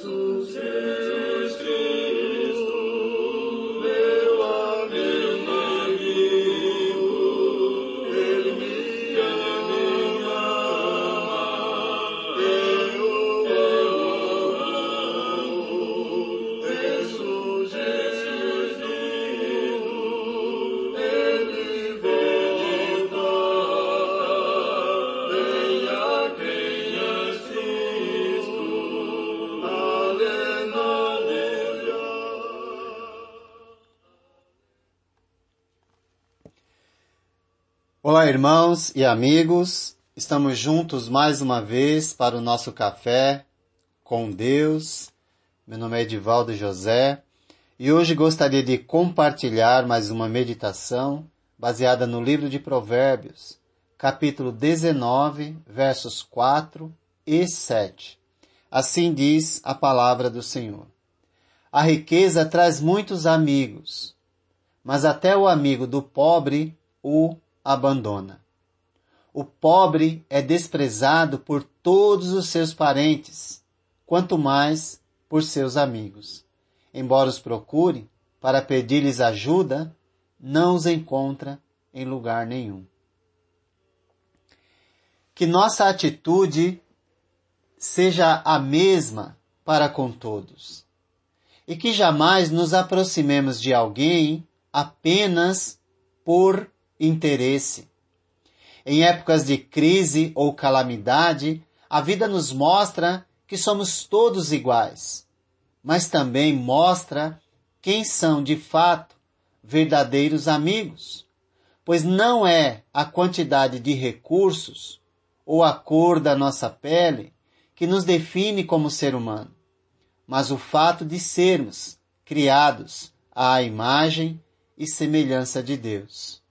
阻止 Olá, irmãos e amigos. Estamos juntos mais uma vez para o nosso café com Deus. Meu nome é Edivaldo José e hoje gostaria de compartilhar mais uma meditação baseada no livro de Provérbios, capítulo 19, versos 4 e 7. Assim diz a palavra do Senhor. A riqueza traz muitos amigos, mas até o amigo do pobre o abandona. O pobre é desprezado por todos os seus parentes, quanto mais por seus amigos. Embora os procure para pedir-lhes ajuda, não os encontra em lugar nenhum. Que nossa atitude seja a mesma para com todos. E que jamais nos aproximemos de alguém apenas por interesse. Em épocas de crise ou calamidade, a vida nos mostra que somos todos iguais, mas também mostra quem são de fato verdadeiros amigos, pois não é a quantidade de recursos ou a cor da nossa pele que nos define como ser humano, mas o fato de sermos criados à imagem e semelhança de Deus.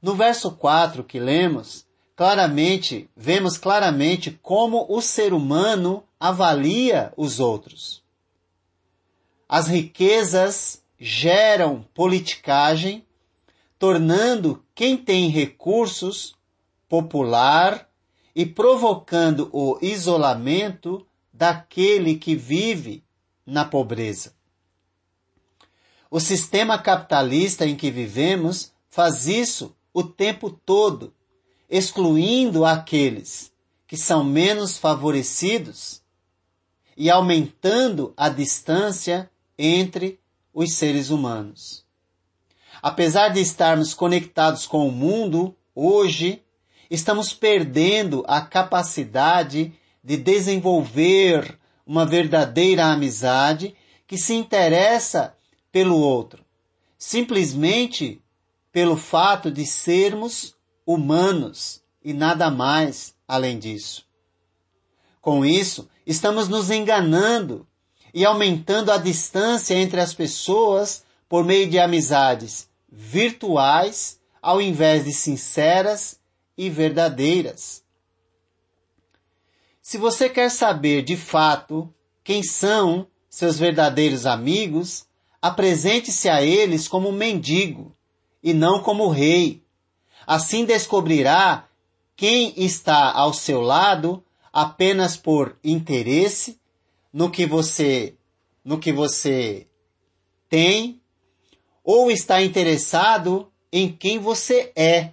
No verso 4 que lemos, claramente, vemos claramente como o ser humano avalia os outros. As riquezas geram politicagem, tornando quem tem recursos popular e provocando o isolamento daquele que vive na pobreza. O sistema capitalista em que vivemos faz isso o tempo todo, excluindo aqueles que são menos favorecidos e aumentando a distância entre os seres humanos. Apesar de estarmos conectados com o mundo, hoje estamos perdendo a capacidade de desenvolver uma verdadeira amizade que se interessa pelo outro, simplesmente pelo fato de sermos humanos e nada mais além disso. Com isso, estamos nos enganando e aumentando a distância entre as pessoas por meio de amizades virtuais ao invés de sinceras e verdadeiras. Se você quer saber de fato quem são seus verdadeiros amigos, apresente-se a eles como um mendigo e não como rei. Assim descobrirá quem está ao seu lado apenas por interesse no que você no que você tem ou está interessado em quem você é,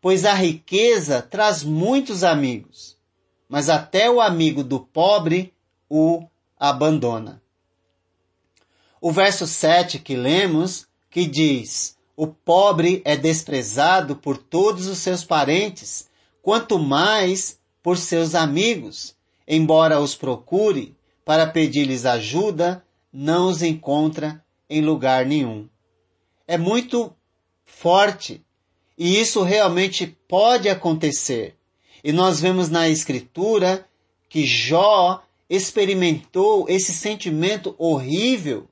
pois a riqueza traz muitos amigos, mas até o amigo do pobre o abandona. O verso 7 que lemos, que diz: o pobre é desprezado por todos os seus parentes, quanto mais por seus amigos. Embora os procure para pedir-lhes ajuda, não os encontra em lugar nenhum. É muito forte e isso realmente pode acontecer. E nós vemos na Escritura que Jó experimentou esse sentimento horrível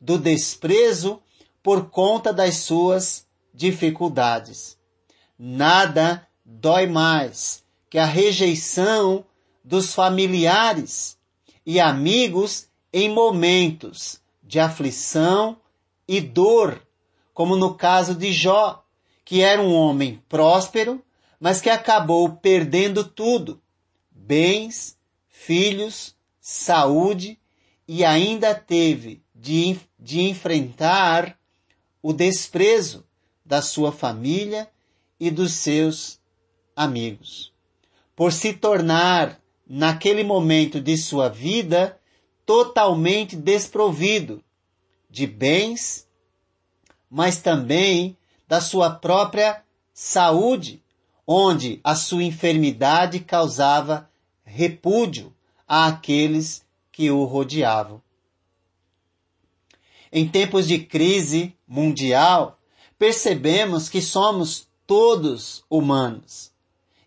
do desprezo por conta das suas dificuldades. Nada dói mais que a rejeição dos familiares e amigos em momentos de aflição e dor, como no caso de Jó, que era um homem próspero, mas que acabou perdendo tudo: bens, filhos, saúde e ainda teve de, de enfrentar o desprezo da sua família e dos seus amigos, por se tornar, naquele momento de sua vida, totalmente desprovido de bens, mas também da sua própria saúde, onde a sua enfermidade causava repúdio àqueles que o rodeavam. Em tempos de crise mundial, percebemos que somos todos humanos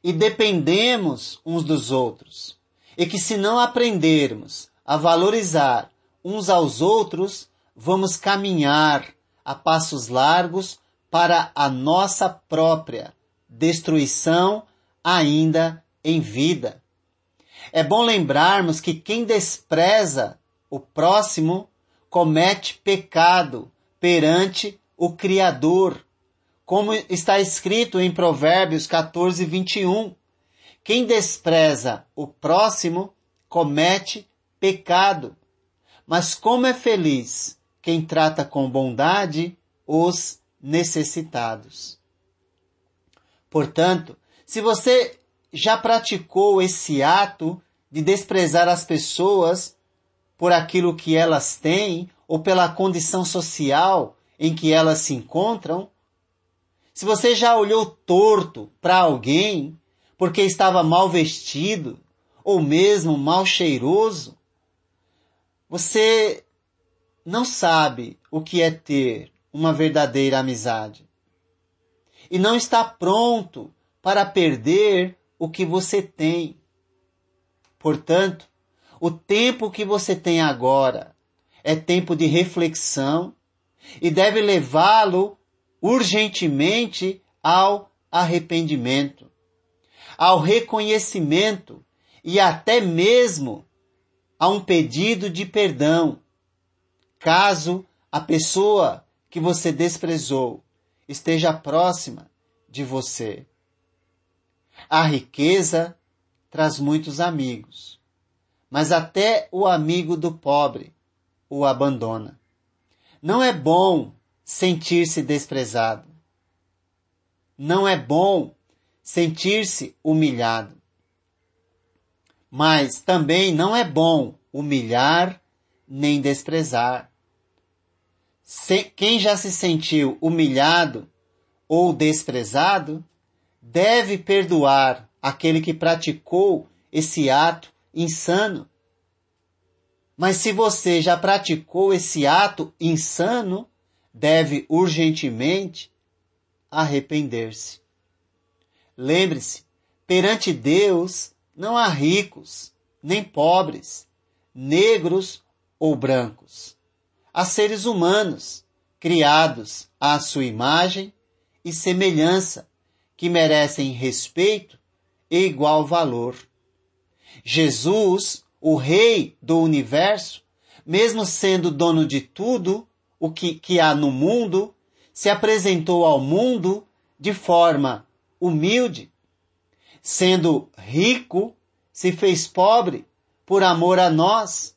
e dependemos uns dos outros, e que se não aprendermos a valorizar uns aos outros, vamos caminhar a passos largos para a nossa própria destruição ainda em vida. É bom lembrarmos que quem despreza o próximo comete pecado perante o Criador, como está escrito em Provérbios 14, 21. Quem despreza o próximo comete pecado. Mas como é feliz quem trata com bondade os necessitados. Portanto, se você já praticou esse ato de desprezar as pessoas por aquilo que elas têm ou pela condição social em que elas se encontram, se você já olhou torto para alguém porque estava mal vestido ou mesmo mal cheiroso, você não sabe o que é ter uma verdadeira amizade. E não está pronto para perder o que você tem. Portanto, o tempo que você tem agora é tempo de reflexão e deve levá-lo urgentemente ao arrependimento, ao reconhecimento e até mesmo a um pedido de perdão, caso a pessoa que você desprezou esteja próxima de você. A riqueza traz muitos amigos, mas até o amigo do pobre o abandona. Não é bom sentir-se desprezado. Não é bom sentir-se humilhado. Mas também não é bom humilhar nem desprezar. Quem já se sentiu humilhado ou desprezado deve perdoar aquele que praticou esse ato insano. Mas se você já praticou esse ato insano, deve urgentemente arrepender-se. Lembre-se, perante Deus não há ricos, nem pobres, negros ou brancos. Há seres humanos, criados à sua imagem e semelhança, que merecem respeito e igual valor. Jesus, o Rei do universo, mesmo sendo dono de tudo o que, que há no mundo, se apresentou ao mundo de forma humilde. Sendo rico, se fez pobre por amor a nós,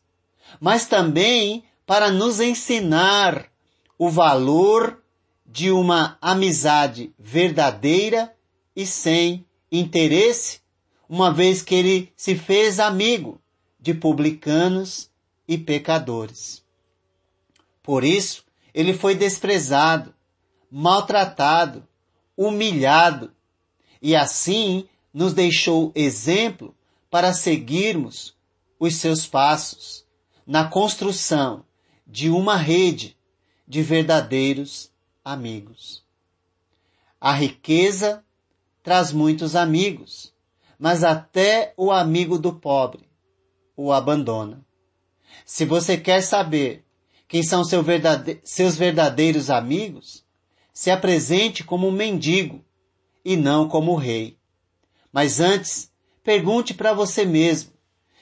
mas também para nos ensinar o valor de uma amizade verdadeira e sem interesse, uma vez que ele se fez amigo de publicanos e pecadores. Por isso, ele foi desprezado, maltratado, humilhado, e assim nos deixou exemplo para seguirmos os seus passos na construção de uma rede de verdadeiros amigos. A riqueza traz muitos amigos, mas até o amigo do pobre o abandona. Se você quer saber quem são seu verdade seus verdadeiros amigos, se apresente como um mendigo e não como rei. Mas antes, pergunte para você mesmo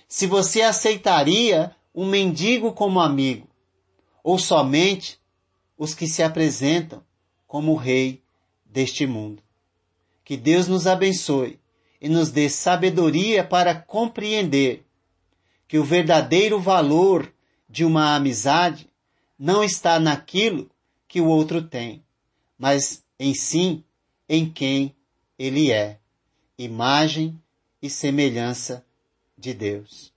se você aceitaria um mendigo como amigo ou somente os que se apresentam como rei deste mundo. Que Deus nos abençoe e nos dê sabedoria para compreender que o verdadeiro valor de uma amizade não está naquilo que o outro tem, mas em si em quem ele é, imagem e semelhança de Deus.